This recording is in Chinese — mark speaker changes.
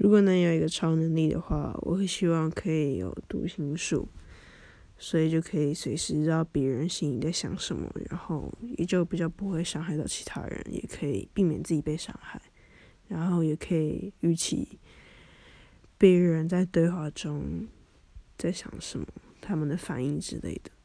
Speaker 1: 如果能有一个超能力的话我会希望可以有读心术所以就可以随时知道别人心里在想什么然后也就比较不会伤害到其他人也可以避免自己被伤害然后也可以预期别人在对话中在想什么他们的反应之类的。